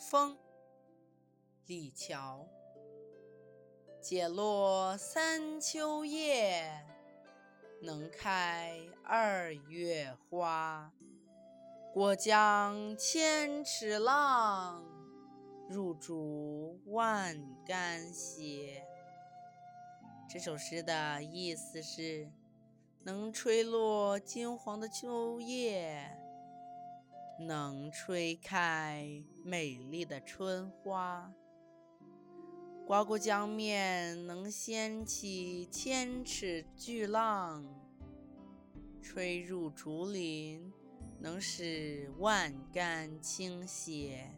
风，李峤。解落三秋叶，能开二月花。过江千尺浪，入竹万竿斜。这首诗的意思是：能吹落金黄的秋叶，能吹开美丽的春花。刮过江面，能掀起千尺巨浪；吹入竹林，能使万竿倾斜。